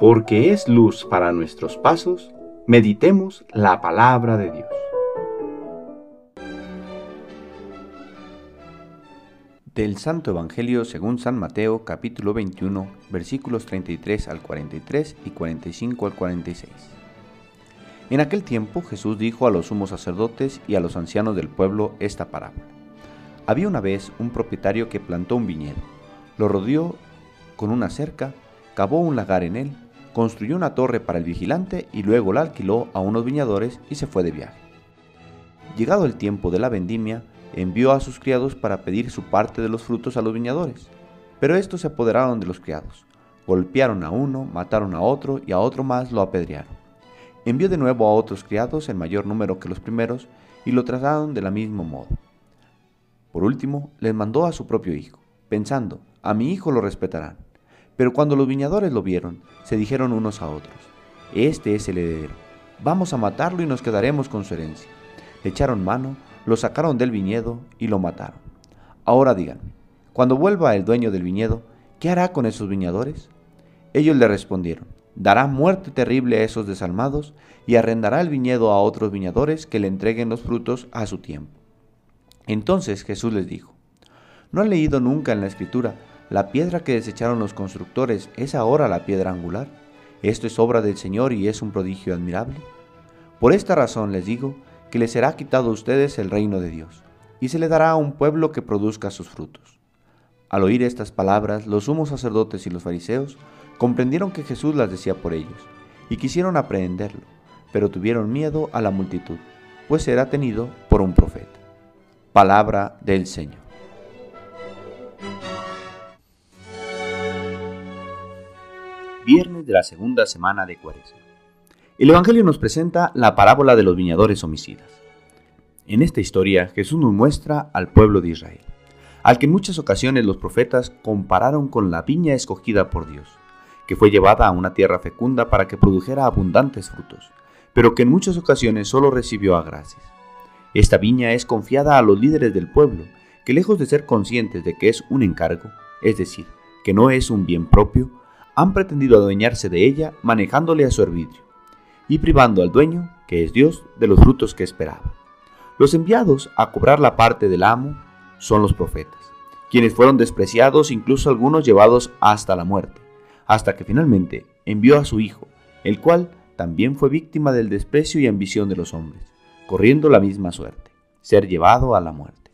porque es luz para nuestros pasos, meditemos la palabra de Dios. Del Santo Evangelio según San Mateo capítulo 21 versículos 33 al 43 y 45 al 46. En aquel tiempo Jesús dijo a los sumos sacerdotes y a los ancianos del pueblo esta parábola. Había una vez un propietario que plantó un viñedo, lo rodeó con una cerca, cavó un lagar en él, construyó una torre para el vigilante y luego la alquiló a unos viñadores y se fue de viaje. Llegado el tiempo de la vendimia, envió a sus criados para pedir su parte de los frutos a los viñadores. Pero estos se apoderaron de los criados, golpearon a uno, mataron a otro y a otro más lo apedrearon. Envió de nuevo a otros criados en mayor número que los primeros y lo trataron de la mismo modo. Por último, les mandó a su propio hijo, pensando, a mi hijo lo respetarán. Pero cuando los viñadores lo vieron, se dijeron unos a otros, Este es el heredero, vamos a matarlo y nos quedaremos con su herencia. Le echaron mano, lo sacaron del viñedo y lo mataron. Ahora díganme, cuando vuelva el dueño del viñedo, ¿qué hará con esos viñadores? Ellos le respondieron, dará muerte terrible a esos desalmados y arrendará el viñedo a otros viñadores que le entreguen los frutos a su tiempo. Entonces Jesús les dijo, ¿no han leído nunca en la escritura la piedra que desecharon los constructores es ahora la piedra angular. Esto es obra del Señor y es un prodigio admirable. Por esta razón les digo que les será quitado a ustedes el reino de Dios, y se le dará a un pueblo que produzca sus frutos. Al oír estas palabras, los sumos sacerdotes y los fariseos comprendieron que Jesús las decía por ellos, y quisieron aprehenderlo, pero tuvieron miedo a la multitud, pues era tenido por un profeta. Palabra del Señor. Viernes de la segunda semana de Cuaresma. El Evangelio nos presenta la parábola de los viñadores homicidas. En esta historia Jesús nos muestra al pueblo de Israel, al que en muchas ocasiones los profetas compararon con la viña escogida por Dios, que fue llevada a una tierra fecunda para que produjera abundantes frutos, pero que en muchas ocasiones solo recibió a gracias. Esta viña es confiada a los líderes del pueblo, que lejos de ser conscientes de que es un encargo, es decir, que no es un bien propio, han pretendido adueñarse de ella manejándole a su arbitrio y privando al dueño, que es Dios, de los frutos que esperaba. Los enviados a cobrar la parte del amo son los profetas, quienes fueron despreciados, incluso algunos llevados hasta la muerte, hasta que finalmente envió a su Hijo, el cual también fue víctima del desprecio y ambición de los hombres, corriendo la misma suerte, ser llevado a la muerte.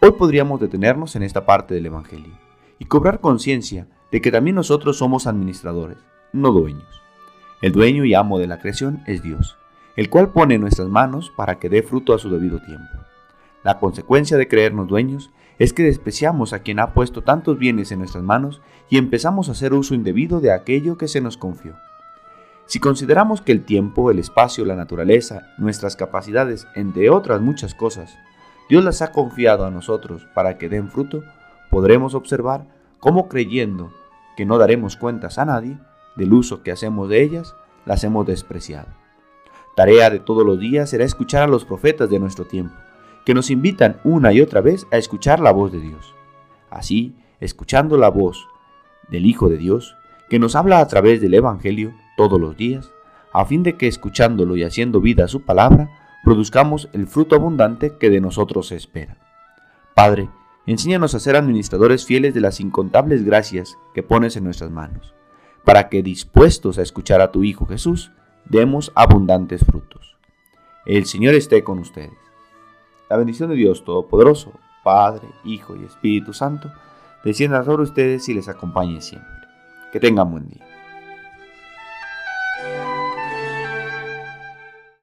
Hoy podríamos detenernos en esta parte del Evangelio y cobrar conciencia de que también nosotros somos administradores, no dueños. El dueño y amo de la creación es Dios, el cual pone en nuestras manos para que dé fruto a su debido tiempo. La consecuencia de creernos dueños es que despreciamos a quien ha puesto tantos bienes en nuestras manos y empezamos a hacer uso indebido de aquello que se nos confió. Si consideramos que el tiempo, el espacio, la naturaleza, nuestras capacidades, entre otras muchas cosas, Dios las ha confiado a nosotros para que den fruto, podremos observar cómo creyendo que no daremos cuentas a nadie del uso que hacemos de ellas, las hemos despreciado. Tarea de todos los días será escuchar a los profetas de nuestro tiempo, que nos invitan una y otra vez a escuchar la voz de Dios. Así, escuchando la voz del Hijo de Dios, que nos habla a través del Evangelio todos los días, a fin de que escuchándolo y haciendo vida a su palabra, produzcamos el fruto abundante que de nosotros se espera. Padre, Enséñanos a ser administradores fieles de las incontables gracias que pones en nuestras manos, para que dispuestos a escuchar a tu Hijo Jesús, demos abundantes frutos. El Señor esté con ustedes. La bendición de Dios Todopoderoso, Padre, Hijo y Espíritu Santo, descienda sobre ustedes y les acompañe siempre. Que tengan buen día.